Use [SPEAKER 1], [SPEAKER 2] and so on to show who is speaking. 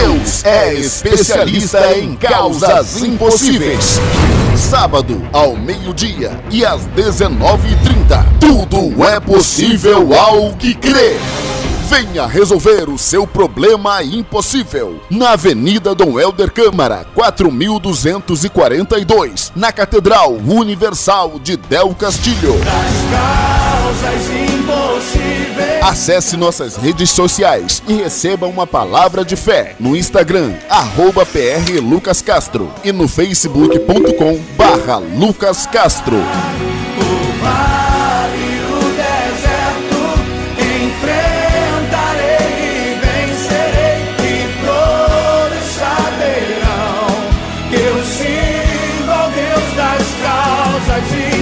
[SPEAKER 1] Deus é especialista em causas impossíveis. Sábado, ao meio-dia e às 19h30. Tudo é possível ao que crê. Venha resolver o seu problema impossível. Na Avenida Dom Helder Câmara, 4242. Na Catedral Universal de Del Castilho. Acesse nossas redes sociais e receba uma palavra de fé no Instagram, arroba prlucascastro e no facebook.com barra lucascastro. Eu sirvo ao Deus das causas de